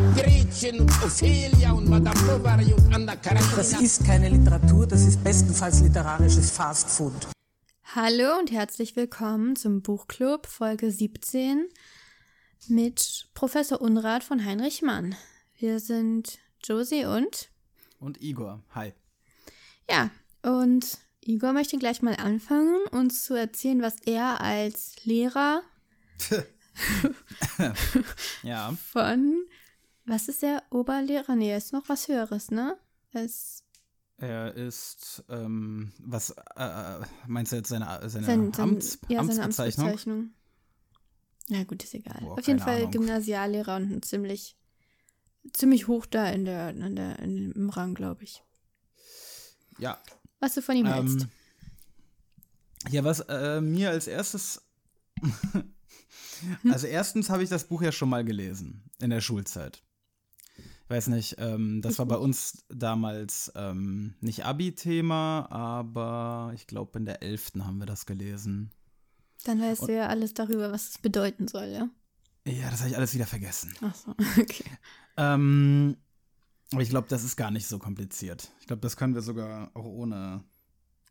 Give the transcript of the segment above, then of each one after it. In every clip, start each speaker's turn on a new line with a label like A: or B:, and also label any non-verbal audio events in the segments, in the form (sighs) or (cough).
A: Gretchen und Ophelia und Madame Bovary und Anna Karenina.
B: Das ist keine Literatur, das ist bestenfalls literarisches Fastfood.
C: Hallo und herzlich willkommen zum Buchclub Folge 17 mit Professor Unrat von Heinrich Mann. Wir sind Josie und
D: Und Igor, hi.
C: ja, und Igor möchte gleich mal anfangen, uns zu erzählen, was er als Lehrer (laughs)
D: Ja, (laughs)
C: von was ist der Oberlehrer? Nee, er ist noch was Höheres, ne? Er ist
D: er ist, ähm, was, äh, meinst du jetzt seine, seine,
C: sein, sein,
D: Amts,
C: ja, seine
D: Amtsbezeichnung?
C: Na gut, ist egal.
D: Boah,
C: Auf jeden Fall
D: Ahnung.
C: Gymnasiallehrer und ein ziemlich, ziemlich hoch da in der, in der, in, im Rang, glaube ich.
D: Ja.
C: Was du von ihm hältst.
D: Ähm, ja, was äh, mir als erstes, (laughs) also erstens habe ich das Buch ja schon mal gelesen in der Schulzeit. Weiß nicht, ähm, das war bei uns damals ähm, nicht Abi-Thema, aber ich glaube in der 11. haben wir das gelesen.
C: Dann weißt du ja alles darüber, was es bedeuten soll, ja?
D: Ja, das habe ich alles wieder vergessen.
C: Ach so, (laughs) okay.
D: Ähm, aber ich glaube, das ist gar nicht so kompliziert. Ich glaube, das können wir sogar auch ohne,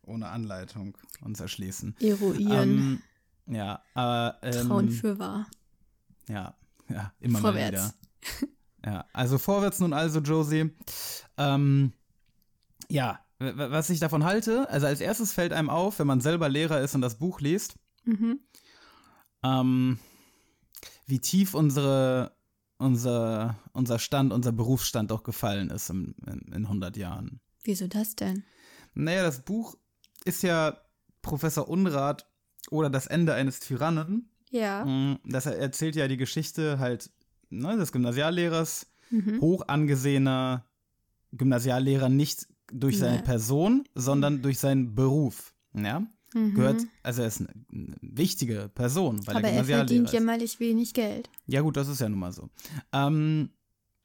D: ohne Anleitung uns erschließen.
C: Eruieren,
D: Ähm, ja, aber ähm,
C: Trauen für wahr.
D: ja, ja, immer
C: Vorwärts.
D: mal wieder. (laughs) Ja, also vorwärts nun also, Josie. Ähm, ja, was ich davon halte, also als erstes fällt einem auf, wenn man selber Lehrer ist und das Buch liest,
C: Mhm.
D: ähm, wie tief unsere, unser, unser Stand, unser Berufsstand doch gefallen ist in, in, in 100 Jahren.
C: Wieso das denn?
D: Naja, das Buch ist ja Professor Unrat oder das Ende eines Tyrannen.
C: Ja.
D: Mm, Das erzählt ja die Geschichte halt ne, des Gymnasiallehrers,
C: Mhm.
D: hoch angesehener Gymnasiallehrer, nicht durch seine
C: Ja.
D: Person, sondern durch seinen Beruf. Ja?
C: Mhm.
D: Gehört, also er ist eine, wichtige Person, weil
C: Aber
D: er
C: er
D: Gymnasiallehrer
C: verdient
D: ist.
C: jämmerlich wenig Geld.
D: Ja, gut, das ist ja nun mal so. Ähm,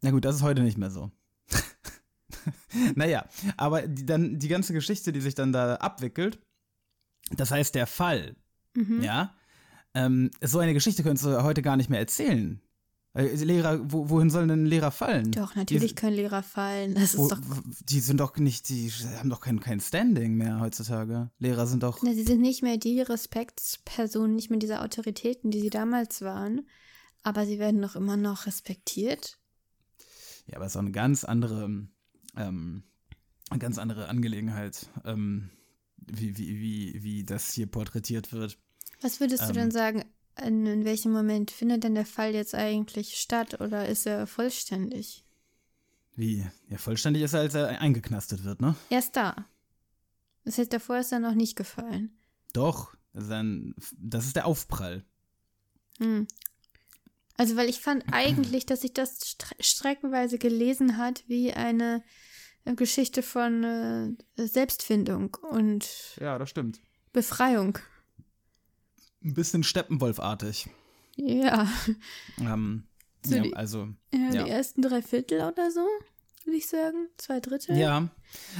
D: na gut, das ist heute nicht mehr so. (laughs) naja, aber die, dann die ganze Geschichte, die sich dann da abwickelt, das heißt, der Fall,
C: Mhm.
D: ja, ähm, so eine Geschichte könntest du heute gar nicht mehr erzählen. Äh, Lehrer, wo, wohin sollen denn Lehrer fallen?
C: Doch, natürlich
D: die,
C: können Lehrer fallen. Das ist
D: wo,
C: doch.
D: die sind doch nicht, die haben doch kein, kein Standing mehr heutzutage. Lehrer sind doch.
C: Na, sie sind nicht mehr die Respektspersonen, nicht mehr diese Autoritäten, die sie damals waren. Aber sie werden doch immer noch respektiert.
D: Ja, aber es ist auch eine ganz andere, ähm, eine ganz andere Angelegenheit, ähm, wie, wie, wie, wie das hier porträtiert wird.
C: Was würdest du
D: Ähm.
C: denn sagen, in, in welchem Moment findet denn der Fall jetzt eigentlich statt oder ist er vollständig?
D: Wie? Ja, vollständig ist er, als er eingeknastet wird, ne?
C: Erst da. Das heißt, davor ist er noch nicht gefallen.
D: Doch. Das ist, ein, das ist der Aufprall.
C: Hm. Also, weil ich fand eigentlich, dass sich das stre streckenweise gelesen hat wie eine Geschichte von äh, Selbstfindung und
D: Ja, das stimmt.
C: Befreiung.
D: Ein bisschen Steppenwolfartig.
C: Ja.
D: Ähm,
C: So
D: ja,
C: die-
D: also,
C: ja,
D: Ja.
C: Die ersten drei Viertel oder so, würde ich sagen. Zwei Drittel.
D: ja.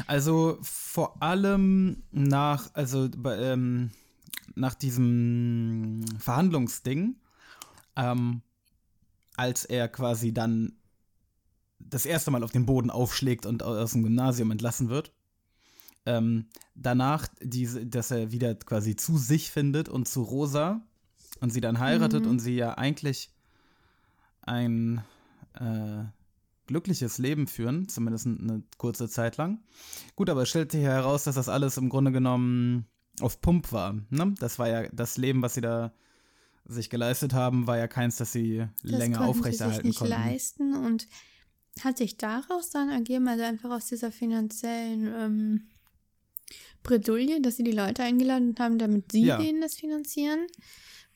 D: Also vor allem nach, also ähm, nach diesem Verhandlungsding, ähm, als er quasi dann das erste Mal auf den Boden aufschlägt und aus dem Gymnasium entlassen wird. Ähm, danach, diese, dass er wieder quasi zu sich findet und zu Rosa und sie dann heiratet
C: Mhm.
D: und sie ja eigentlich ein äh, glückliches Leben führen, zumindest eine kurze Zeit lang. Gut, aber es stellt sich heraus, dass das alles im Grunde genommen auf Pump war. Ne? Das war ja das Leben, was sie da sich geleistet haben, war ja keins, das sie
C: das
D: länger
C: konnten
D: aufrechterhalten
C: sie sich nicht
D: konnten.
C: leisten und hat sich daraus dann ergeben, also einfach aus dieser finanziellen ähm, Bredouille, dass sie die Leute eingeladen haben, damit sie
D: Ja.
C: denen das finanzieren,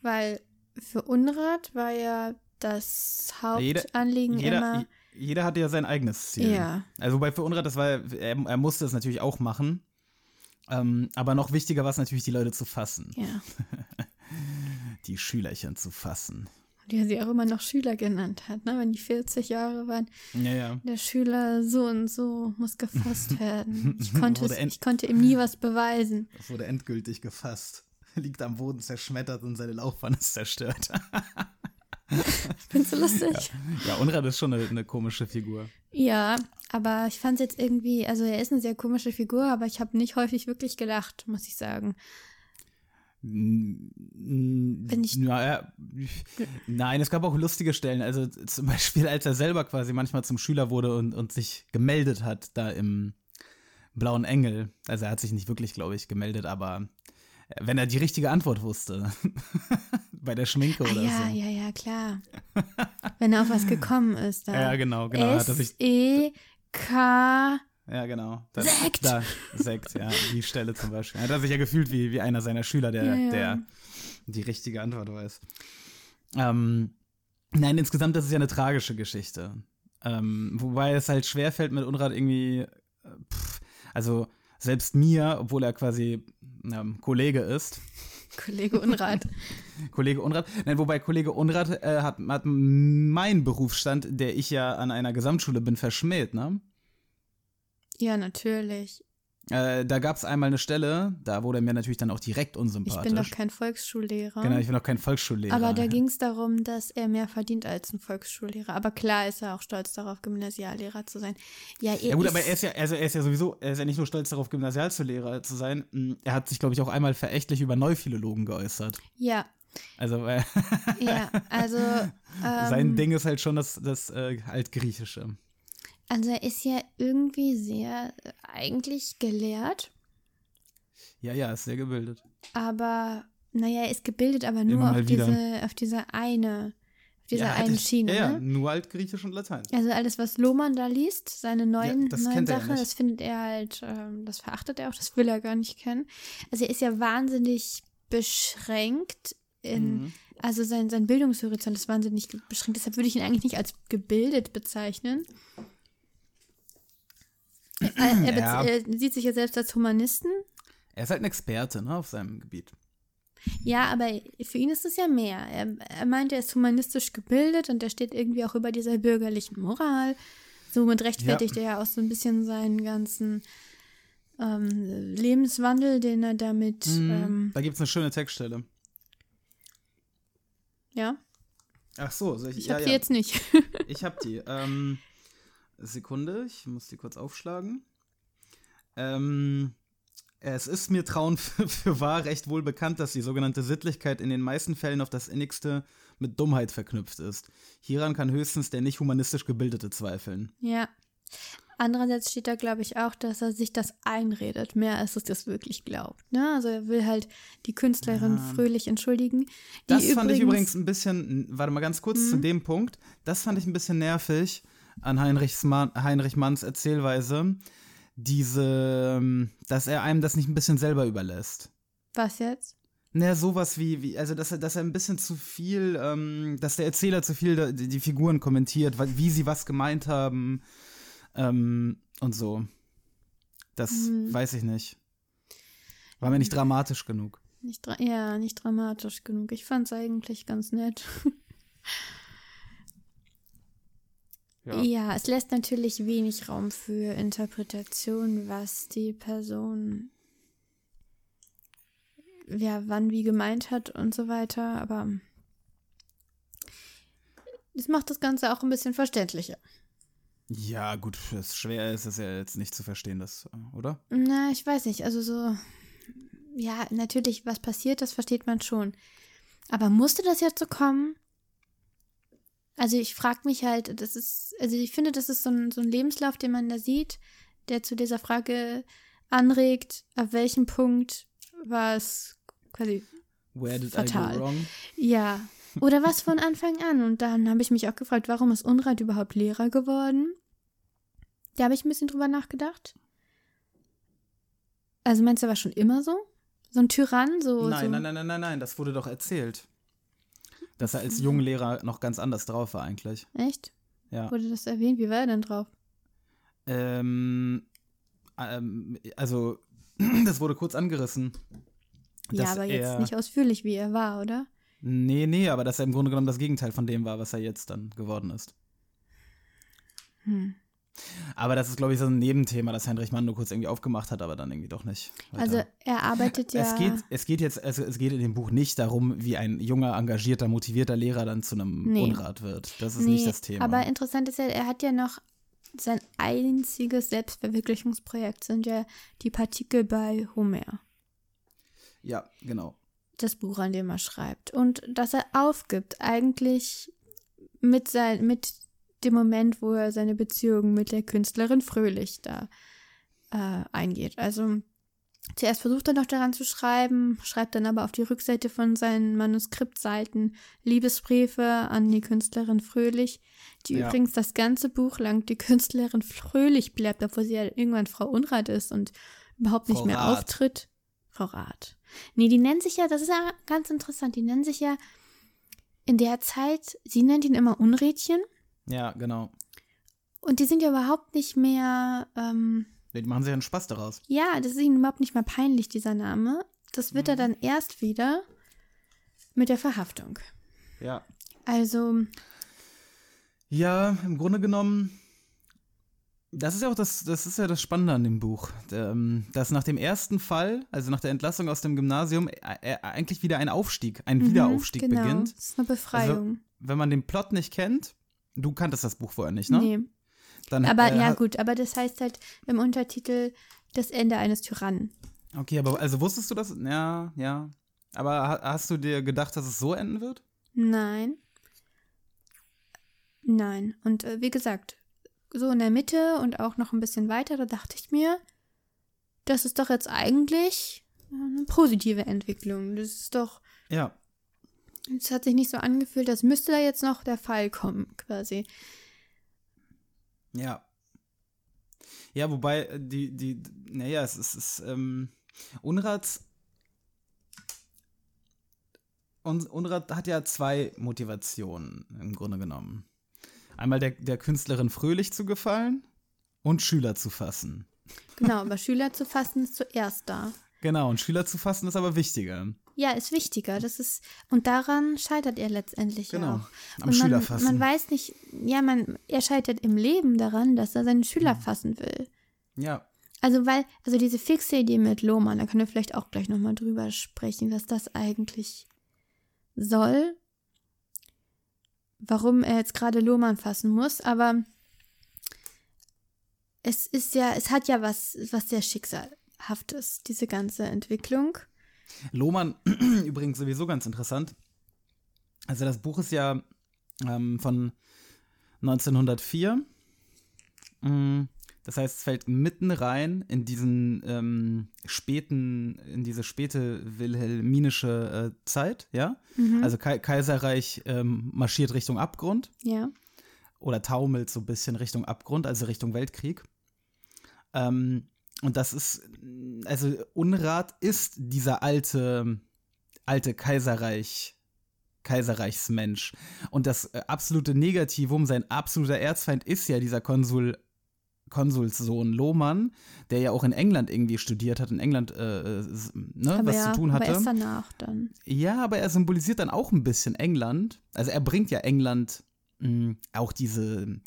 C: weil für Unrat war ja das
D: Jeder-
C: Hauptanliegen
D: Jeder,
C: immer,
D: jeder hatte ja sein eigenes Ziel.
C: Ja.
D: Also wobei für Unrat, das war, er, er musste es natürlich auch machen. Ähm, aber noch wichtiger war es natürlich, die Leute zu fassen.
C: Ja. (laughs)
D: Die Schülerchen zu fassen.
C: Die er sie auch immer noch Schüler genannt hat, ne? Wenn die 40 Jahre waren.
D: Ja, ja.
C: Der Schüler so und so muss gefasst (laughs) werden. Ich konnte, es, ich konnte ihm nie was beweisen.
D: Wurde endgültig gefasst. Liegt am Boden zerschmettert und seine Laufbahn ist zerstört. (laughs)
C: Findest du lustig?
D: ja, Unrat ist schon eine, eine komische Figur.
C: Ja, aber ich fand es jetzt irgendwie, also er ist eine sehr komische Figur, aber ich habe nicht häufig wirklich gelacht, muss ich sagen.
D: Wenn
C: ich-
D: Naja, nein, es gab auch lustige Stellen. Also zum Beispiel, als er selber quasi manchmal zum Schüler wurde und, und sich gemeldet hat, da im Blauen Engel. Also er hat sich nicht wirklich, glaube ich, gemeldet, aber wenn er die richtige Antwort wusste. (laughs) Bei der Schminke
C: Ah,
D: oder
C: ja,
D: so.
C: ja, ja, klar. Wenn er auf was gekommen ist, da. (laughs)
D: Ja, genau, genau. Er
C: S-E-K.
D: Ja, genau. Da,
C: Sekt!
D: Da, Sekt, ja, die Stelle zum Beispiel. Hat er sich ja gefühlt wie, wie einer seiner Schüler, der,
C: Ja, ja.
D: der die richtige Antwort weiß. Ähm, nein, insgesamt das ist ja eine tragische Geschichte. Ähm, wobei es halt schwerfällt mit Unrat irgendwie, äh, pff, also selbst mir, obwohl er quasi ähm, Kollege ist,
C: Kollege Unrat. (laughs)
D: Kollege Unrat, nein, wobei Kollege Unrat äh, hat, hat meinen Berufsstand, der ich ja an einer Gesamtschule bin, verschmäht, ne?
C: Ja, natürlich.
D: Äh, da gab es einmal eine Stelle, da wurde mir natürlich dann auch direkt
C: Ich
D: unsympathisch.
C: bin doch kein Volksschullehrer.
D: Genau, ich bin auch kein Volksschullehrer.
C: aber da ging es darum, dass er mehr verdient als ein Volksschullehrer. Aber klar ist er auch stolz darauf, Gymnasiallehrer zu sein. Ja, er
D: Ja gut, aber er ist ja, also er ist ja sowieso, er ist ja nicht nur stolz darauf, Gymnasialschullehrer zu sein. mm, Er hat sich, glaube ich, auch einmal verächtlich über Neuphilologen geäußert.
C: Ja,
D: Also äh,
C: ja, also. (laughs) Ähm,
D: sein Ding ist halt schon das, das äh, Altgriechische.
C: Also er ist ja irgendwie sehr eigentlich gelehrt,
D: Ja, ja, ist sehr gebildet.
C: aber naja, er ist gebildet, aber nur auf
D: wieder.
C: diese, auf diese eine, auf dieser
D: ja,
C: einen Schiene.
D: Ja, ja,
C: Ne?
D: nur Altgriechisch und Latein.
C: Also alles, was Lohmann da liest, seine neuen,
D: das
C: neuen
D: ja
C: Sachen,
D: nicht.
C: das findet er halt, ähm, das verachtet er auch, das will er gar nicht kennen. Also er ist ja wahnsinnig beschränkt in,
D: Mhm.
C: also sein, sein Bildungshorizont ist wahnsinnig beschränkt, deshalb würde ich ihn eigentlich nicht als gebildet bezeichnen. Er, er,
D: Ja.
C: er sieht sich ja selbst als Humanisten.
D: Er ist halt ein Experte ne, auf seinem Gebiet.
C: Ja, aber für ihn ist es ja mehr. Er, er meint, er ist humanistisch gebildet und er steht irgendwie auch über dieser bürgerlichen Moral. Somit rechtfertigt er ja auch so ein bisschen seinen ganzen ähm, Lebenswandel, den er damit,
D: Mhm.
C: ähm,
D: Da gibt es eine schöne Textstelle.
C: ja.
D: Ach so, soll ich,
C: Ich
D: ja,
C: habe
D: ja.
C: sie jetzt nicht.
D: Ich hab die. Ähm, (laughs) Sekunde, ich muss die kurz aufschlagen. Ähm, es ist mir trauen (laughs) für, für wahr recht wohl bekannt, dass die sogenannte Sittlichkeit in den meisten Fällen auf das innigste mit Dummheit verknüpft ist. Hieran kann höchstens der nicht humanistisch Gebildete zweifeln.
C: ja. Andererseits steht da, glaube ich, auch, dass er sich das einredet, mehr als es das wirklich glaubt. Ne? Also er will halt die Künstlerin fröhlich entschuldigen.
D: Das fand ich übrigens ein bisschen, warte mal ganz kurz zu dem Punkt, das fand ich ein bisschen nervig an Heinrichs Ma Heinrich Manns Erzählweise, diese, ähm, dass er einem das nicht ein bisschen selber überlässt.
C: Was jetzt?
D: Naja, sowas wie, wie also dass er, dass er ein bisschen zu viel, ähm, dass der Erzähler zu viel da- die, die Figuren kommentiert, wie sie was gemeint haben ähm, und so. Das weiß ich nicht. War mir nicht dramatisch genug.
C: Nicht dra ja, nicht dramatisch genug. Ich fand es eigentlich ganz nett. (laughs) Ja. es lässt natürlich wenig Raum für Interpretation, was die Person ja wann wie gemeint hat und so weiter, aber es macht das Ganze auch ein bisschen verständlicher.
D: Ja, gut, es schwer ist es ja jetzt nicht zu verstehen, das, oder?
C: Na, ich weiß nicht, also so, ja, natürlich, was passiert, das versteht man schon. Aber musste das jetzt so kommen? Also ich frage mich halt, das ist, also ich finde, das ist so ein, so ein Lebenslauf, den man da sieht, der zu dieser Frage anregt, ab welchem Punkt war es quasi,
D: Where did I
C: Fatal.
D: go wrong?
C: ja, oder was von Anfang an. Und dann habe ich mich auch gefragt, warum ist Unrat überhaupt Lehrer geworden? Da habe ich ein bisschen drüber nachgedacht. Also meinst du, er war schon immer so? So ein Tyrann? So,
D: Nein,
C: so.
D: nein, nein, nein, nein, nein, das wurde doch erzählt. Dass er als Junglehrer noch ganz anders drauf war eigentlich.
C: Echt?
D: Ja.
C: Wurde das erwähnt? Wie war er denn drauf?
D: Ähm, ähm, also, (clears throat) das wurde kurz angerissen.
C: ja, aber jetzt
D: er-
C: nicht ausführlich, wie er war, oder?
D: Nee, nee, aber dass er im Grunde genommen das Gegenteil von dem war, was er jetzt dann geworden ist.
C: Hm.
D: Aber das ist, glaube ich, so ein Nebenthema, das Heinrich Mann nur kurz irgendwie aufgemacht hat, aber dann irgendwie doch nicht. weiter.
C: Also er arbeitet (laughs) ja.
D: Es geht, es geht jetzt, es, es geht in dem Buch nicht darum, wie ein junger, engagierter, motivierter Lehrer dann zu einem
C: Nee.
D: Unrat wird. Das ist nicht das Thema.
C: Aber interessant ist ja, er hat ja noch sein einziges Selbstverwirklichungsprojekt sind ja die Partikel bei Homer.
D: ja, genau.
C: Das Buch, an dem er schreibt. Und dass er aufgibt, eigentlich mit, sein, mit dem Moment, wo er seine Beziehung mit der Künstlerin Fröhlich da äh, eingeht. Also zuerst versucht er noch daran zu schreiben, schreibt dann aber auf die Rückseite von seinen Manuskriptseiten Liebesbriefe an die Künstlerin Fröhlich, die
D: Ja.
C: übrigens das ganze Buch lang die Künstlerin Fröhlich bleibt, obwohl sie ja irgendwann Frau Unrat ist und überhaupt nicht
D: Frau
C: mehr
D: Rath.
C: auftritt. Frau Rath. Nee, die nennen sich ja, das ist ja ganz interessant, die nennen sich ja in der Zeit, sie nennt ihn immer Unrädchen
D: Ja, genau.
C: und die sind ja überhaupt nicht mehr, ähm,
D: Die machen sich einen Spaß daraus.
C: ja, das ist ihnen überhaupt nicht mehr peinlich, dieser Name. Das wird er dann erst wieder mit der Verhaftung.
D: Ja.
C: Also,
D: Ja, im Grunde genommen, das ist ja auch das, das ist ja das Spannende an dem Buch, ähm, dass nach dem ersten Fall, also nach der Entlassung aus dem Gymnasium, äh, äh, eigentlich wieder ein Aufstieg, ein Wiederaufstieg
C: genau,
D: beginnt.
C: das ist eine Befreiung.
D: Wenn man den Plot nicht kennt, du kanntest das Buch vorher nicht, ne?
C: nee.
D: Dann,
C: Aber
D: äh,
C: ja, gut, aber das heißt halt im Untertitel das Ende eines Tyrannen.
D: Okay, aber also wusstest du das? Ja, ja. Aber ha- hast du dir gedacht, dass es so enden wird?
C: Nein. Nein. Und äh, wie gesagt, so in der Mitte und auch noch ein bisschen weiter, da dachte ich mir, das ist doch jetzt eigentlich eine positive Entwicklung. Das ist doch,
D: Ja.
C: Es hat sich nicht so angefühlt, als müsste da jetzt noch der Fall kommen, quasi.
D: Ja. Ja, wobei äh, die, die, naja, es ist, es ist ähm, Unrats. Un, Unrat hat ja zwei Motivationen im Grunde genommen. Einmal der, der Künstlerin fröhlich zu gefallen und Schüler zu fassen.
C: Genau, aber Schüler zu fassen ist zuerst da.
D: Genau, und Schüler zu fassen ist aber wichtiger.
C: Ja, ist wichtiger. Das ist, und daran scheitert er letztendlich
D: Genau,
C: ja auch.
D: am
C: und man,
D: Schüler fassen.
C: Man weiß nicht, ja, man, er scheitert im Leben daran, dass er seine Schüler
D: Mhm.
C: fassen will.
D: Ja,
C: Also, weil, also diese fixe Idee mit Lohmann, da können wir vielleicht auch gleich nochmal drüber sprechen, was das eigentlich soll. Warum er jetzt gerade Lohmann fassen muss, aber es ist ja, es hat ja was, was sehr Schicksalhaftes, diese ganze Entwicklung.
D: Lohmann, (clears throat) übrigens sowieso ganz interessant. Also das Buch ist ja ähm, von 1904. Mm, Das heißt, es fällt mitten rein in diesen ähm, späten, in diese späte wilhelminische äh, Zeit, ja. Also Kai Kaiserreich ähm, marschiert Richtung Abgrund
C: Ja.
D: oder taumelt so ein bisschen Richtung Abgrund, also Richtung Weltkrieg. Ähm, und das ist, also Unrat ist dieser alte, alte Kaiserreich, Kaiserreichsmensch. Und das äh, absolute Negativum, sein absoluter Erzfeind ist ja dieser Konsul, Konsulssohn Lohmann, der ja auch in England irgendwie studiert hat, in England äh, äh, ne,
C: Aber
D: was
C: ja,
D: zu tun
C: aber
D: hatte.
C: erst danach dann.
D: Ja, aber er symbolisiert dann auch ein bisschen England. Also er bringt ja England mh, auch diese,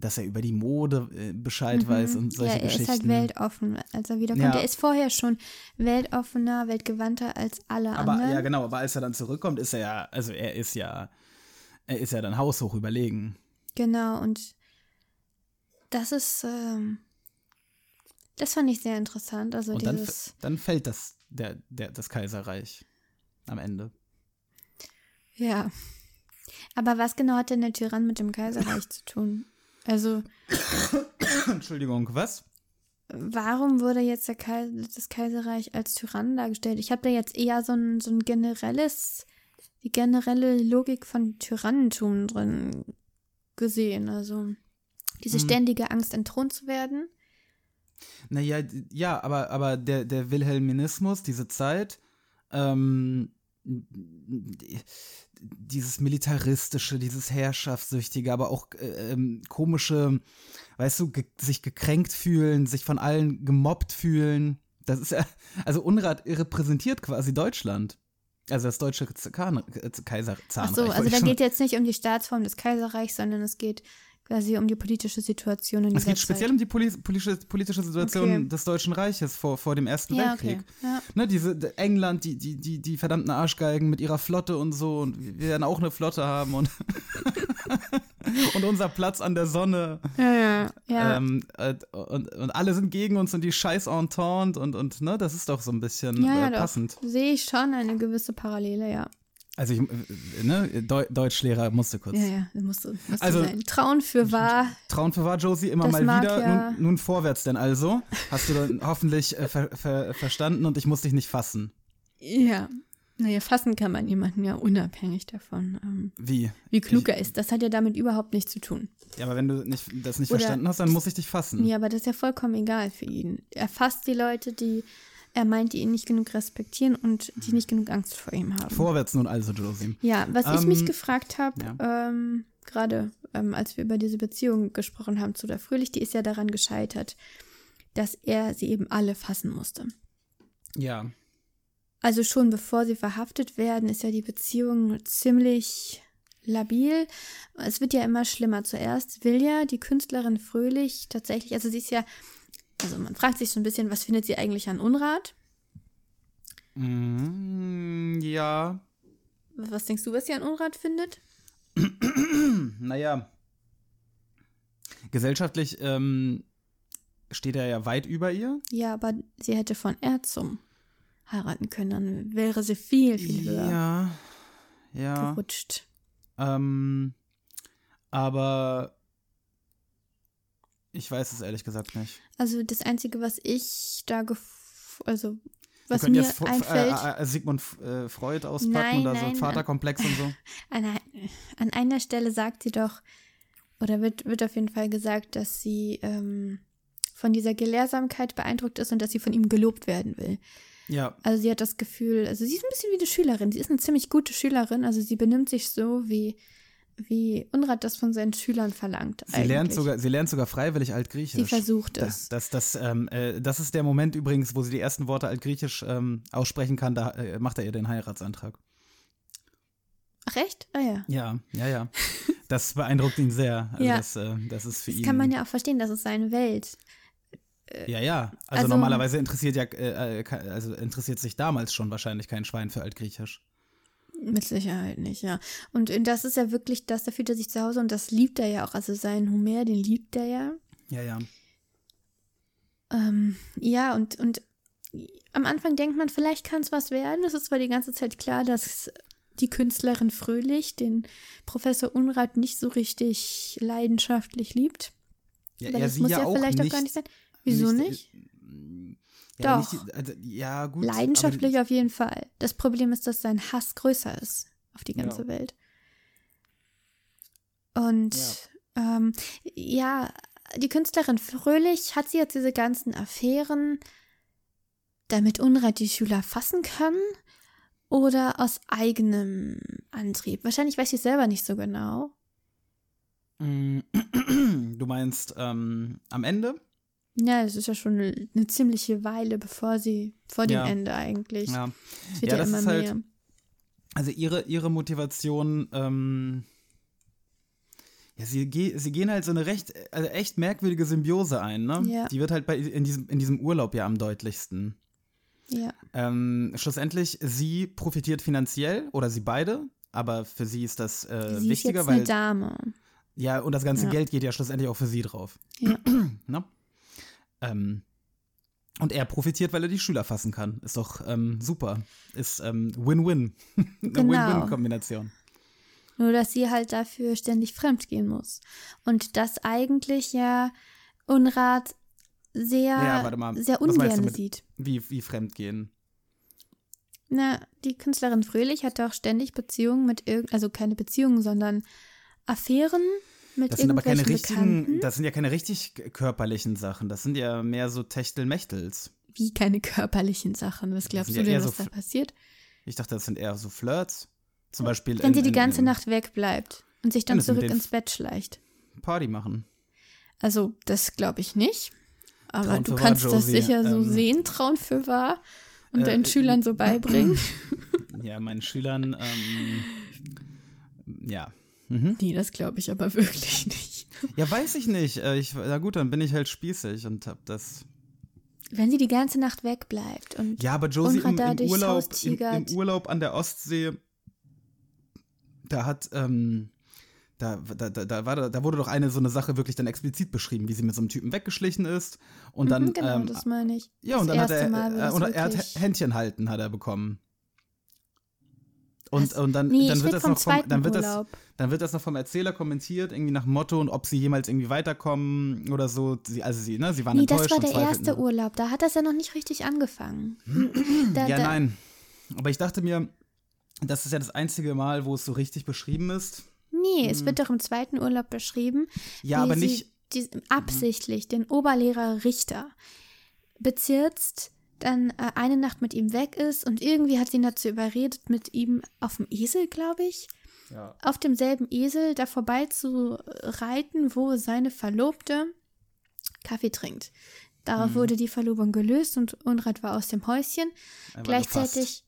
D: dass er über die Mode äh, Bescheid weiß und solche
C: Mhm. ja, er
D: Geschichten.
C: ist halt weltoffen, als er wiederkommt.
D: Ja.
C: Er ist vorher schon weltoffener, weltgewandter als alle
D: aber
C: anderen.
D: ja, genau, aber als er dann zurückkommt, ist er ja, also er ist ja, er ist ja dann haushoch überlegen.
C: Genau, und das ist, ähm, das fand ich sehr interessant. Also
D: Und dann, dann fällt das, der, der, das Kaiserreich am Ende.
C: ja. Aber was genau hat denn der Tyrann mit dem Kaiserreich zu tun? Also, (coughs)
D: Entschuldigung, was?
C: warum wurde jetzt der Kai das Kaiserreich als Tyrann dargestellt? Ich habe da jetzt eher so ein, so ein generelles, die generelle Logik von Tyrannentum drin gesehen. Also, diese
D: Mhm.
C: ständige Angst, entthront zu werden.
D: Naja, ja, aber, aber der, der Wilhelminismus, diese Zeit, ähm, dieses militaristische, dieses herrschaftssüchtige, aber auch äh, ähm, komische, weißt du, ge sich gekränkt fühlen, sich von allen gemobbt fühlen. Das ist ja, also Unrat repräsentiert quasi Deutschland. Also das deutsche Zahn, Kaiser
C: Ach so, also da geht jetzt nicht um die Staatsform des Kaiserreichs, sondern es geht quasi um die politische Situation in
D: Es
C: dieser
D: geht speziell
C: Zeit.
D: um die poli politische, politische Situation
C: Okay.
D: des Deutschen Reiches vor, vor dem Ersten
C: Ja,
D: Weltkrieg.
C: okay. Ja.
D: Ne, diese England, die, die, die, die verdammten Arschgeigen mit ihrer Flotte und so und wir werden auch eine Flotte haben und, (laughs) und unser Platz an der Sonne.
C: Ja, ja, ja.
D: Ähm, äh, und, und alle sind gegen uns und die scheiß Entente und, und ne, das ist doch so ein bisschen
C: ja,
D: äh, passend.
C: Sehe ich schon eine gewisse Parallele, ja.
D: Also ich, äh, ne, Deu Deutschlehrer musste kurz.
C: Ja, ja, das musst du, musst
D: Also-
C: sein. Trauen für wahr.
D: Trauen für wahr, Josie, immer mal wieder.
C: ja-
D: Nun, nun vorwärts denn also. Hast du dann hoffentlich äh, ver ver verstanden und ich muss dich nicht fassen.
C: Ja. Naja, fassen kann man jemanden ja unabhängig davon, ähm,
D: Wie?
C: wie klug er ist. Das hat ja damit überhaupt nichts zu tun.
D: Ja, aber wenn du nicht, das nicht
C: Oder-
D: verstanden hast, dann muss ich dich fassen.
C: Ja, aber das ist ja vollkommen egal für ihn. Er fasst die Leute, die er meint, die ihn nicht genug respektieren und die nicht genug Angst vor ihm haben.
D: Vorwärts nun also, Josie.
C: Ja, was ich mich
D: Ähm,
C: gefragt habe, ähm, gerade ähm, als wir über diese Beziehung gesprochen haben zu der Fröhlich, die ist ja daran gescheitert, dass er sie eben alle fassen musste.
D: Ja.
C: Also schon bevor sie verhaftet werden, ist ja die Beziehung ziemlich labil. Es wird ja immer schlimmer. Zuerst will ja die Künstlerin Fröhlich tatsächlich, also sie ist ja, also man fragt sich so ein bisschen, was findet sie eigentlich an Unrat?
D: Mm, ja.
C: Was denkst du, was sie an Unrat findet? (clears throat)
D: Naja. Gesellschaftlich ähm, steht er ja weit über ihr.
C: Ja, aber sie hätte von Erzum heiraten können, dann wäre sie viel, viel höher
D: Ja. Ja.
C: gerutscht.
D: Ähm, aber ich weiß es ehrlich gesagt nicht.
C: Also das Einzige, was ich da gef also was mir
D: jetzt Fro-
C: einfällt,
D: äh, äh, Sigmund äh, Freud auspacken
C: Nein,
D: oder so
C: nein,
D: Vaterkomplex und so. (laughs)
C: an, an einer Stelle sagt sie doch, oder wird, wird auf jeden Fall gesagt, dass sie ähm, von dieser Gelehrsamkeit beeindruckt ist und dass sie von ihm gelobt werden will.
D: Ja,
C: Also sie hat das Gefühl, also sie ist ein bisschen wie eine Schülerin. Sie ist eine ziemlich gute Schülerin. Also sie benimmt sich so, wie, wie Unrat das von seinen Schülern verlangt.
D: sie lernt, sogar, sie lernt sogar freiwillig Altgriechisch.
C: Sie versucht
D: Das,
C: es.
D: das, das, ähm, äh, das ist der Moment übrigens, wo sie die ersten Worte Altgriechisch ähm, aussprechen kann. Da äh, macht er ihr den Heiratsantrag.
C: Ach echt? Ah ja.
D: Ja, ja, ja. Das beeindruckt ihn sehr. Also
C: Ja.
D: das, äh, das ist für
C: Das
D: ihn.
C: kann man ja auch verstehen, das ist seine Welt.
D: Ja, ja. Also,
C: Also-
D: normalerweise interessiert ja, äh, äh, also interessiert sich damals schon wahrscheinlich kein Schwein für Altgriechisch.
C: Mit Sicherheit nicht, ja. Und das ist ja wirklich das, da fühlt er sich zu Hause und das liebt er ja auch. Also seinen Homer, den liebt er ja.
D: Ja, ja.
C: Ähm, ja, und, und am Anfang denkt man, vielleicht kann es was werden. Es ist zwar die ganze Zeit klar, dass die Künstlerin Fröhlich den Professor Unrat nicht so richtig leidenschaftlich liebt.
D: ja
C: Aber
D: er
C: das muss
D: ja
C: ja
D: auch
C: vielleicht
D: nicht,
C: auch gar nicht sein. Wieso nicht?
D: Ja,
C: Doch.
D: Nicht, also, ja, gut.
C: Leidenschaftlich auf jeden Fall. Das Problem ist, dass sein Hass größer ist auf die ganze
D: Ja.
C: Welt. Und ja. Ähm, ja, die Künstlerin Fröhlich hat sie jetzt diese ganzen Affären, damit Unrat die Schüler fassen können oder aus eigenem Antrieb. Wahrscheinlich weiß sie es selber nicht so genau.
D: Aber, mm, (clears throat) du meinst ähm, am Ende?
C: Ja, es ist ja schon eine, eine ziemliche Weile, bevor sie, vor dem
D: Ja.
C: Ende eigentlich.
D: Ja.
C: Es wird
D: Ja,
C: ja, immer
D: ist halt-
C: mehr.
D: Also ihre, ihre Motivation, ähm, ja, sie, sie gehen halt so eine recht, also echt merkwürdige Symbiose ein, ne?
C: Ja.
D: Die wird halt bei, in, diesem, in diesem Urlaub ja am deutlichsten.
C: Ja.
D: Ähm, schlussendlich, sie profitiert finanziell oder sie beide, aber für sie ist das äh,
C: sie ist
D: wichtiger,
C: jetzt eine
D: weil
C: Dame.
D: ja und das ganze
C: Ja.
D: Geld geht ja schlussendlich auch für sie drauf.
C: Ja. (clears throat)
D: ne? Ähm, und er profitiert, weil er die Schüler fassen kann. Ist doch ähm, super. Ist ähm, Win-Win. (laughs) Eine
C: Genau.
D: Win-Win-Kombination.
C: Nur, dass sie halt dafür ständig fremd gehen muss. Und das eigentlich ja Unrat sehr,
D: Ja, mal.
C: sehr ungern
D: mit-
C: sieht.
D: Wie, wie fremdgehen.
C: Na, die Künstlerin Fröhlich hat auch ständig Beziehungen mit irgend, also keine Beziehungen, sondern Affären mit
D: Das sind aber keine richtigen,
C: Bekannten.
D: das sind ja keine richtig körperlichen Sachen. Das sind ja mehr so Techtelmechtels.
C: Wie keine körperlichen Sachen. Was glaubst du
D: ja
C: denn, was
D: so
C: da passiert?
D: Ich dachte, das sind eher so Flirts. Zum Beispiel.
C: Wenn
D: in-
C: sie die
D: in-
C: ganze
D: in
C: Nacht wegbleibt und sich dann zurück ins Bett schleicht.
D: Party machen.
C: Also, das glaube ich nicht. Aber
D: Traun
C: du kannst
D: wahr,
C: das sicher so
D: Ähm,
C: sehen, Trauen für wahr. Und
D: äh,
C: deinen Schülern so beibringen. (laughs)
D: Ja, meinen Schülern, ähm, ja.
C: Nee, das glaube ich aber (laughs) wirklich nicht.
D: Ja, weiß ich nicht. Äh, Ich, na gut, dann bin ich halt spießig und hab das.
C: Wenn sie die ganze Nacht wegbleibt und
D: Ja, aber Josie im, im, Urlaub, im, im. Urlaub an der Ostsee, da hat, ähm, da, da, da, da, war, da wurde doch eine so eine Sache wirklich dann explizit beschrieben, wie sie mit so einem Typen weggeschlichen ist. Und dann,
C: Mhm, genau,
D: ähm,
C: das meine ich.
D: ja,
C: das
D: und dann hat
C: erste
D: er,
C: Mal,
D: äh, und er hat Händchen halten, hat er bekommen. Und, und dann,
C: Nee,
D: dann wird das noch vom, dann wird das, dann wird das noch vom Erzähler kommentiert, irgendwie nach Motto und ob sie jemals irgendwie weiterkommen oder so. Sie, also sie, ne, sie waren
C: Nee,
D: enttäuscht
C: das war der erste Urlaub. Da hat das ja noch nicht richtig angefangen. (clears throat) da,
D: Ja,
C: da,
D: nein. Aber ich dachte mir, das ist ja das einzige Mal, wo es so richtig beschrieben ist.
C: Nee, es wird doch im zweiten Urlaub beschrieben.
D: Hm. Ja, aber
C: sie
D: nicht. Mhm.
C: Die, absichtlich den Oberlehrer Richter bezirzt, dann äh, eine Nacht mit ihm weg ist und irgendwie hat sie ihn dazu überredet, mit ihm auf dem Esel, glaube ich,
D: Ja.
C: auf demselben Esel da vorbei zu reiten, wo seine Verlobte Kaffee trinkt.
D: Mhm.
C: Darauf wurde die Verlobung gelöst und Unrat war aus dem Häuschen.
D: War
C: Gleichzeitig,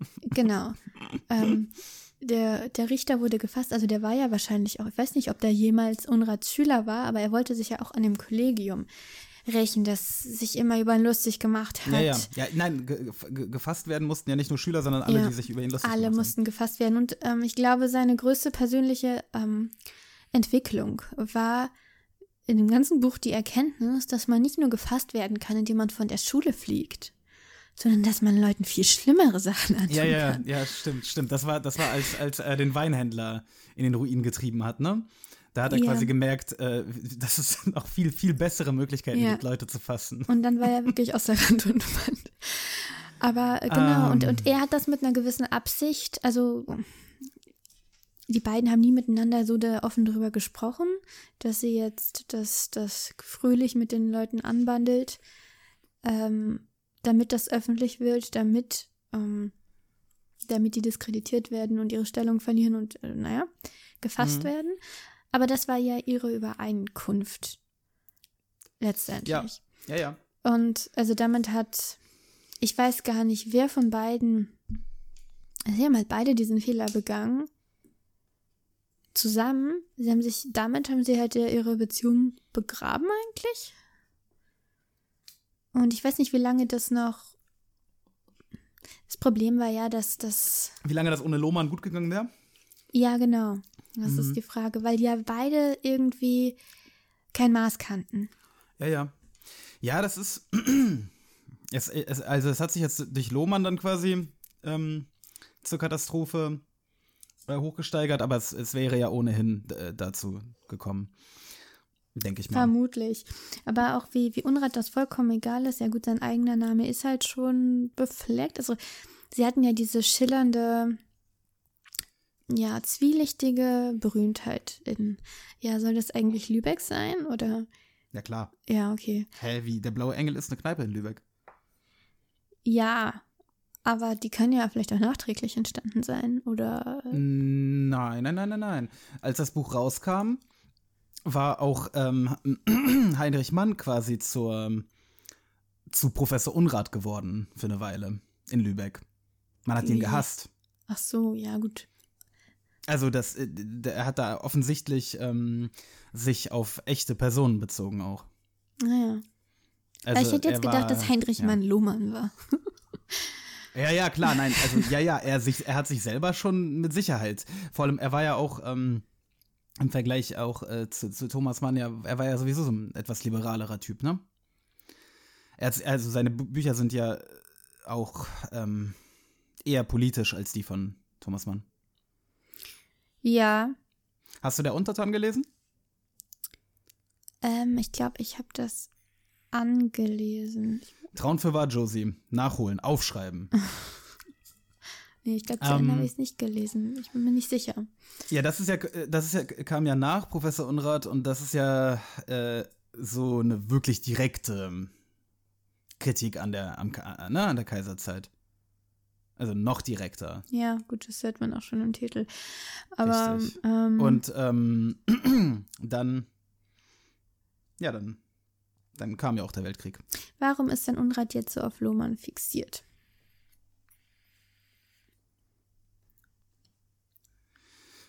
C: (laughs) genau. (laughs) ähm, der, der Richter wurde gefasst, also der war ja wahrscheinlich auch, ich weiß nicht, ob der jemals Unrats Schüler war, aber er wollte sich ja auch an dem Kollegium rächen, das sich immer über ihn lustig gemacht hat.
D: Ja, ja. ja nein, ge ge gefasst werden mussten ja nicht nur Schüler, sondern alle,
C: Ja,
D: die sich über ihn lustig
C: Alle
D: gemacht
C: mussten gefasst werden. Und ähm, ich glaube, seine größte persönliche ähm, Entwicklung war in dem ganzen Buch die Erkenntnis, dass man nicht nur gefasst werden kann, indem man von der Schule fliegt, sondern dass man Leuten viel schlimmere Sachen antun
D: Ja, ja,
C: kann.
D: ja, stimmt, stimmt. Das war, das war als, als er den Weinhändler in den Ruin getrieben hat, ne? Da hat er
C: Ja.
D: quasi gemerkt, äh, (laughs) dass es (laughs) noch viel, viel bessere Möglichkeiten
C: Ja.
D: gibt, Leute zu fassen.
C: Und dann war er wirklich außer (laughs) Rand und Band. Aber äh, genau, und,
D: Ähm.
C: und er hat das mit einer gewissen Absicht, also die beiden haben nie miteinander so da offen drüber gesprochen, dass sie jetzt das, das fröhlich mit den Leuten anbandelt, ähm, damit das öffentlich wird, damit, ähm, damit die diskreditiert werden und ihre Stellung verlieren und, äh, naja, gefasst
D: Mhm.
C: werden. Aber das war ja ihre Übereinkunft. Letztendlich.
D: Ja, ja.
C: Und also damit hat, ich weiß gar nicht, wer von beiden, also sie haben halt beide diesen Fehler begangen. Zusammen, sie haben sich, damit haben sie halt ja ihre Beziehung begraben eigentlich. Und ich weiß nicht, wie lange das noch. Das Problem war ja, dass das.
D: Wie lange das ohne Lohmann gut gegangen wäre?
C: Ja, genau. Das
D: Mhm.
C: ist die Frage, weil die ja beide irgendwie kein Maß kannten.
D: Ja, ja. Ja, das ist. (clears throat) es, es, also, es hat sich jetzt durch Lohmann dann quasi ähm, zur Katastrophe äh, hochgesteigert, aber es, es wäre ja ohnehin äh, dazu gekommen. Denke ich mal.
C: Vermutlich. Aber auch wie, wie Unrat das vollkommen egal ist. Ja gut, sein eigener Name ist halt schon befleckt. Also sie hatten ja diese schillernde, ja, zwielichtige Berühmtheit in, ja, soll das eigentlich Lübeck sein? Oder,
D: Ja, klar.
C: ja, okay.
D: Hä, wie? Der Blaue Engel ist eine Kneipe in Lübeck.
C: Ja, aber die können ja vielleicht auch nachträglich entstanden sein. Oder,
D: Nein, nein, nein, nein, nein. Als das Buch rauskam, war auch ähm, (clears throat) Heinrich Mann quasi zur, zu Professor Unrat geworden für eine Weile in Lübeck. Man hat ihn gehasst.
C: ach so, ja, gut.
D: Also das, äh, er hat da offensichtlich ähm, sich auf echte Personen bezogen auch.
C: Naja.
D: Also
C: ich hätte jetzt gedacht,
D: war-
C: dass Heinrich
D: ja.
C: Mann Lohmann war.
D: Ja, ja, klar, nein, also (laughs) ja, ja, er, sich, er hat sich selber schon mit Sicherheit. Vor allem, er war ja auch ähm, im Vergleich auch äh, zu, zu Thomas Mann, ja, er war ja sowieso so ein etwas liberalerer Typ, ne? Er hat, also seine Bü- Bücher sind ja auch ähm, eher politisch als die von Thomas Mann.
C: Ja,
D: Hast du der Untertan gelesen?
C: ähm, ich glaube, ich habe das angelesen.
D: Trauen für wahr, Josie. Nachholen, aufschreiben. (laughs)
C: Nee, ich glaube, zu
D: Ähm.
C: Ende habe ich es nicht gelesen. Ich bin mir nicht sicher.
D: Ja, das ist ja, das ist ja, kam ja nach Professor Unrat und das ist ja äh, so eine wirklich direkte Kritik an der, am, ne, an der Kaiserzeit. Also noch direkter.
C: Ja, gut, das hört man auch schon im Titel. Aber ähm,
D: Und ähm, (clears throat) dann, ja, dann, dann kam ja auch der Weltkrieg.
C: warum ist denn Unrat jetzt so auf Lohmann fixiert?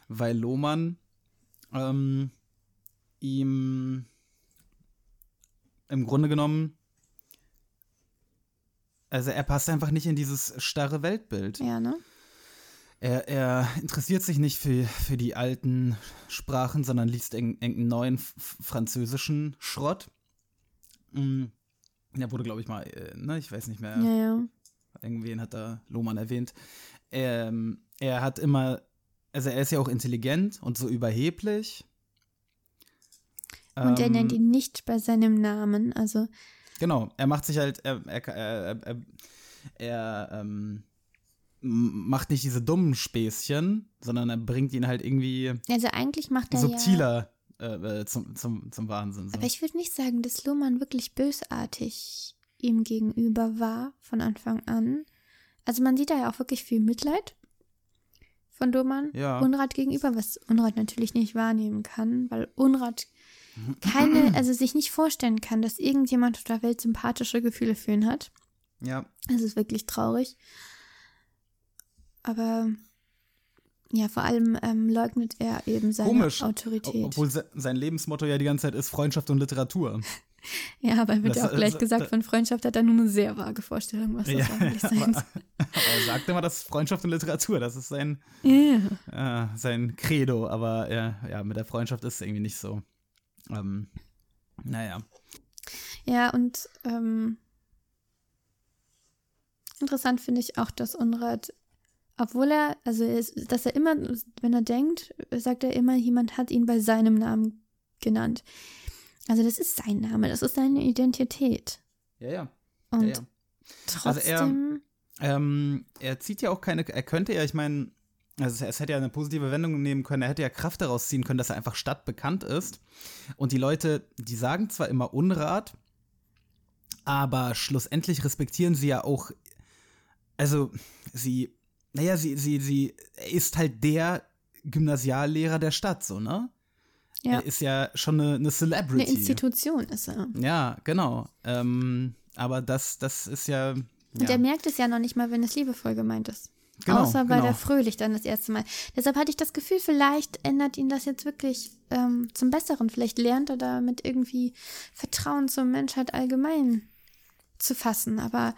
D: weil Lohmann ähm, ihm im Grunde genommen, also er passt einfach nicht in dieses starre Weltbild.
C: Ja, ne?
D: Er, er interessiert sich nicht für, für die alten Sprachen, sondern liest irgendeinen neuen französischen Schrott. Mm, Der wurde, glaube ich, mal, äh, ne, ich weiß nicht mehr,
C: Ja, ja.
D: Irgendwen hat da Lohmann erwähnt. Ähm, er hat immer, also er ist ja auch intelligent und so überheblich.
C: Und er
D: Ähm,
C: nennt ihn nicht bei seinem Namen. Also,
D: Genau, er macht sich halt, er, er, er, er, ähm, macht nicht diese dummen Späßchen, sondern er bringt ihn halt irgendwie
C: also eigentlich macht er ja.
D: subtiler äh, äh, zum, zum, zum Wahnsinn. So.
C: Aber ich würde nicht sagen, dass Lohmann wirklich bösartig ihm gegenüber war von Anfang an. Also man sieht da ja auch wirklich viel Mitleid von Lohmann
D: Ja.
C: Unrat gegenüber, was Unrat natürlich nicht wahrnehmen kann, weil Unrat keine, also sich nicht vorstellen kann, dass irgendjemand auf der Welt sympathische Gefühle für ihn hat.
D: ja,
C: Es ist wirklich traurig. Aber ja, vor allem ähm, leugnet er eben seine
D: komisch.
C: Autorität.
D: Obwohl se sein Lebensmotto ja die ganze Zeit ist Freundschaft und Literatur. (laughs)
C: Ja, aber wird ja auch gleich
D: das-
C: gesagt,
D: das-
C: von Freundschaft hat er nur eine sehr vage Vorstellung, was das
D: Ja,
C: eigentlich (laughs) sein soll.
D: Aber er sagt immer, das ist Freundschaft und Literatur. Das ist sein,
C: Ja.
D: äh, sein Credo. Aber äh, ja, mit der Freundschaft ist es irgendwie nicht so. Ähm, naja.
C: Ja, und ähm, interessant finde ich auch, dass Unrat, obwohl er, also ist, dass er immer, wenn er denkt, sagt er immer, jemand hat ihn bei seinem Namen genannt. Also das ist sein Name, das ist seine Identität.
D: Ja, ja.
C: Und
D: ja, ja. Also er-
C: trotzdem,
D: Ähm, er zieht ja auch keine, er könnte ja, ich meine, also es hätte ja eine positive Wendung nehmen können, er hätte ja Kraft daraus ziehen können, dass er einfach stadtbekannt ist. Und die Leute, die sagen zwar immer Unrat, aber schlussendlich respektieren sie ja auch, also sie, naja, sie, sie, sie, ist halt der Gymnasiallehrer der Stadt, so, ne?
C: ja,
D: Er ist ja schon eine, eine
C: eine
D: Celebrity.
C: Institution ist er.
D: Ja, genau. Ähm, aber das, das ist ja.
C: Und
D: ja.
C: er merkt es ja noch nicht mal, wenn es liebevoll gemeint ist.
D: Genau,
C: Außer bei
D: genau.
C: der Fröhlich dann das erste Mal. Deshalb hatte ich das Gefühl, vielleicht ändert ihn das jetzt wirklich ähm, zum Besseren. Vielleicht lernt er damit irgendwie Vertrauen zur Menschheit allgemein zu fassen. Aber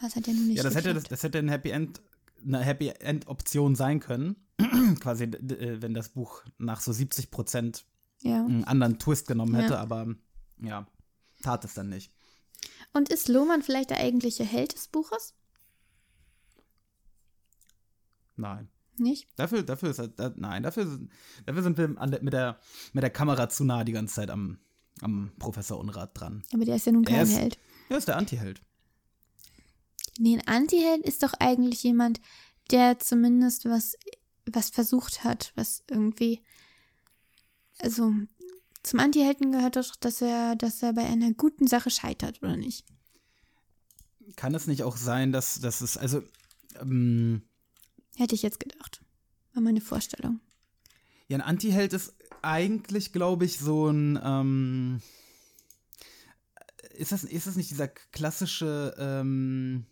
C: das hat ja nun nicht
D: Ja, das hätte, das, das hätte ein Happy End, eine Happy End Option sein können. (clears throat) Quasi, d- wenn das Buch nach so 70 Prozent
C: Ja.
D: einen anderen Twist genommen hätte,
C: Ja.
D: aber ja, tat es dann nicht.
C: Und ist Lohmann vielleicht der eigentliche Held des Buches?
D: Nein.
C: Nicht?
D: Dafür, dafür ist da, nein, dafür, sind- dafür sind wir der, mit, der, mit der Kamera zu nah die ganze Zeit am, am Professor Unrat dran.
C: Aber der ist ja nun kein
D: ist-
C: Held.
D: Er ist der Antiheld.
C: Nee, ein Antiheld ist doch eigentlich jemand, der zumindest was, was versucht hat, was irgendwie. Also, zum Antihelden gehört doch, dass er, dass er bei einer guten Sache scheitert, oder nicht?
D: Kann es nicht auch sein, dass, dass es, also, ähm,
C: Hätte ich jetzt gedacht. War meine Vorstellung.
D: Ja, ein Anti-Held ist eigentlich, glaube ich, so ein. Ähm, ist, das, ist das nicht dieser klassische ähm,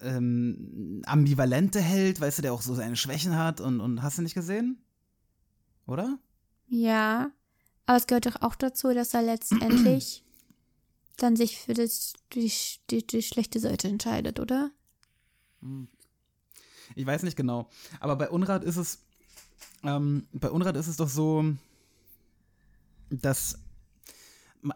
D: ähm, ambivalente Held, weißt du, der auch so seine Schwächen hat und, und hast du nicht gesehen? Oder?
C: Ja, aber es gehört doch auch dazu, dass er letztendlich dann sich für das, die, die, die schlechte Seite entscheidet, oder?
D: Ich weiß nicht genau. Aber bei Unrat ist es. Ähm, bei Unrat ist es doch so, dass.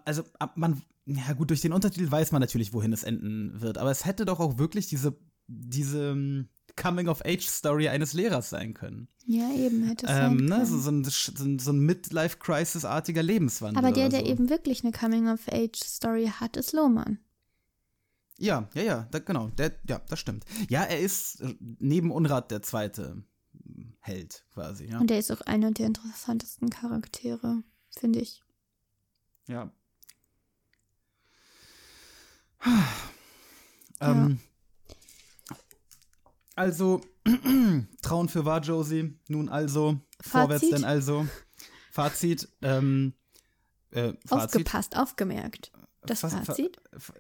D: Also, man. Ja, gut, durch den Untertitel weiß man natürlich, wohin es enden wird. Aber es hätte doch auch wirklich diese. diese ähm, Coming-of-Age-Story eines Lehrers sein können.
C: Ja, eben, hätte es
D: Ähm,
C: sein
D: ne?
C: können.
D: so, so ein, so ein, Midlife-Crisis-artiger Lebenswandel.
C: aber der, der
D: so.
C: eben wirklich eine Coming-of-Age-Story hat, ist Lohmann.
D: Ja, ja, ja, da, genau. Der, ja, das stimmt. Ja, er ist äh, neben Unrat der zweite Held, quasi. Ja.
C: Und er ist auch einer der interessantesten Charaktere, finde ich.
D: Ja. (sighs) Ähm, Also, (clears throat) Trauen für wahr, Josie. Nun also,
C: Fazit?
D: vorwärts denn also. Fazit, ähm, äh, Fazit.
C: Aufgepasst, aufgemerkt. Das
D: Fa- fa-
C: Fazit?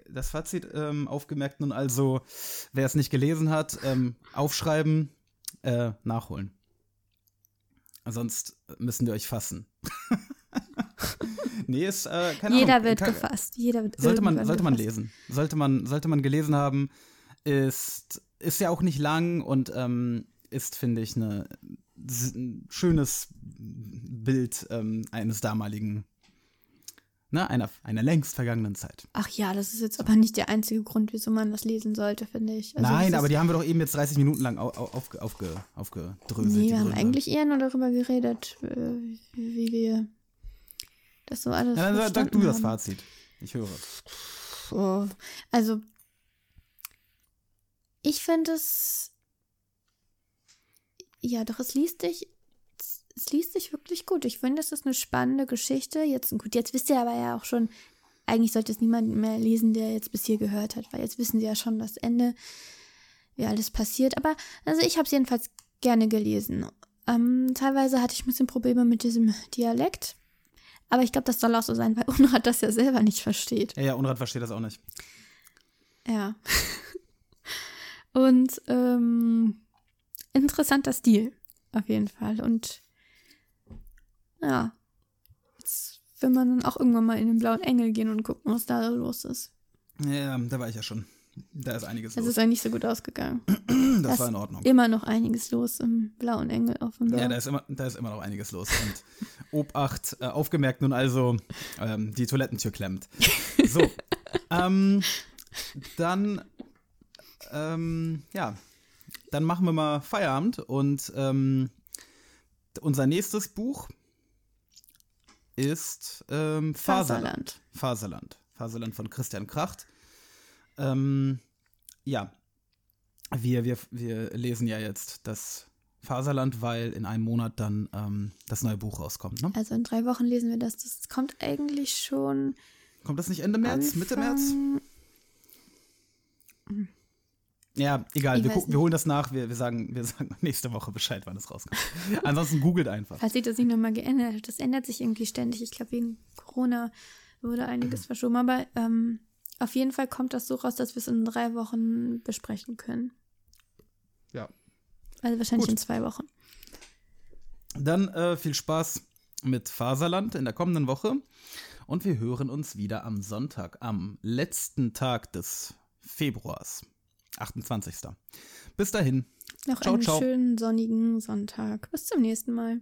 D: Das Fazit ähm, aufgemerkt nun also, wer es nicht gelesen hat, ähm, aufschreiben, äh, nachholen. Sonst müssen wir euch fassen. (laughs) nee, ist, äh, keine
C: Jeder
D: Ahnung.
C: wird
D: Kann-
C: gefasst. Jeder wird
D: Sollte man, sollte man lesen. Sollte man, sollte man gelesen haben. Ist, ist ja auch nicht lang und ähm, ist, finde ich, eine, ein schönes Bild ähm, eines damaligen, ne, einer, einer längst vergangenen Zeit.
C: Ach ja, das ist jetzt aber nicht der einzige Grund, wieso man das lesen sollte, finde ich. Also
D: Nein, aber die haben wir doch eben jetzt 30 Minuten lang au, au, aufge, aufge, aufgedröselt.
C: Nee, wir haben eigentlich eher nur darüber geredet, äh, wie wir das so alles
D: Ja, dann sag- du das
C: haben.
D: Fazit. Ich höre.
C: Oh, also, ich finde es. Ja, doch, es liest sich. Es liest sich wirklich gut. Ich finde, es ist eine spannende Geschichte. Jetzt, gut, jetzt wisst ihr aber ja auch schon, eigentlich sollte es niemand mehr lesen, der jetzt bis hier gehört hat, weil jetzt wissen sie ja schon das Ende, wie alles passiert. Aber, also ich habe es jedenfalls gerne gelesen. Ähm, teilweise hatte ich ein bisschen Probleme mit diesem Dialekt. Aber ich glaube, das soll auch so sein, weil (laughs) Unrat das ja selber nicht versteht.
D: Ja, ja, Unrat versteht das auch nicht.
C: Ja. (laughs) Und ähm, interessanter Stil, auf jeden Fall. Und ja, jetzt will man dann auch irgendwann mal in den blauen Engel gehen und gucken, was da los ist.
D: Ja, da war ich ja schon. Da ist einiges
C: Es
D: los.
C: ist ja nicht so gut ausgegangen. (clears throat)
D: das
C: es
D: war in Ordnung.
C: Immer noch einiges los im blauen Engel offenbar.
D: Ja, da ist immer, da ist immer noch einiges los. Und Obacht, äh, aufgemerkt nun also, ähm, die Toilettentür klemmt. (laughs) So, ähm, dann, ähm, ja, dann machen wir mal Feierabend und ähm, unser nächstes Buch ist ähm, Faserland.
C: Faserland.
D: Faserland. Von Christian Kracht. Ähm, ja, wir, wir, wir lesen ja jetzt das Faserland, weil in einem Monat dann ähm, das neue Buch rauskommt. Ne?
C: Also in drei Wochen lesen wir das. Das kommt eigentlich schon.
D: Kommt das nicht Ende März, Mitte März? Ja, egal,
C: Ich
D: wir, gucken, wir holen das nach. Wir, wir, sagen, wir sagen (laughs) nächste Woche Bescheid, wann es rauskommt. (laughs) Ansonsten googelt einfach.
C: Falls sich das nicht nochmal geändert hat. Das ändert sich irgendwie ständig. Ich glaube, wegen Corona wurde einiges
D: Mhm.
C: verschoben. Aber ähm, auf jeden Fall kommt das so raus, dass wir es in drei Wochen besprechen können.
D: Ja.
C: Also wahrscheinlich
D: Gut.
C: in zwei Wochen.
D: Dann äh, viel Spaß mit Faserland in der kommenden Woche. Und wir hören uns wieder am Sonntag, am letzten Tag des Februars, 28. Bis dahin.
C: Noch
D: Ciao,
C: einen
D: ciao.
C: schönen sonnigen Sonntag. Bis zum nächsten Mal.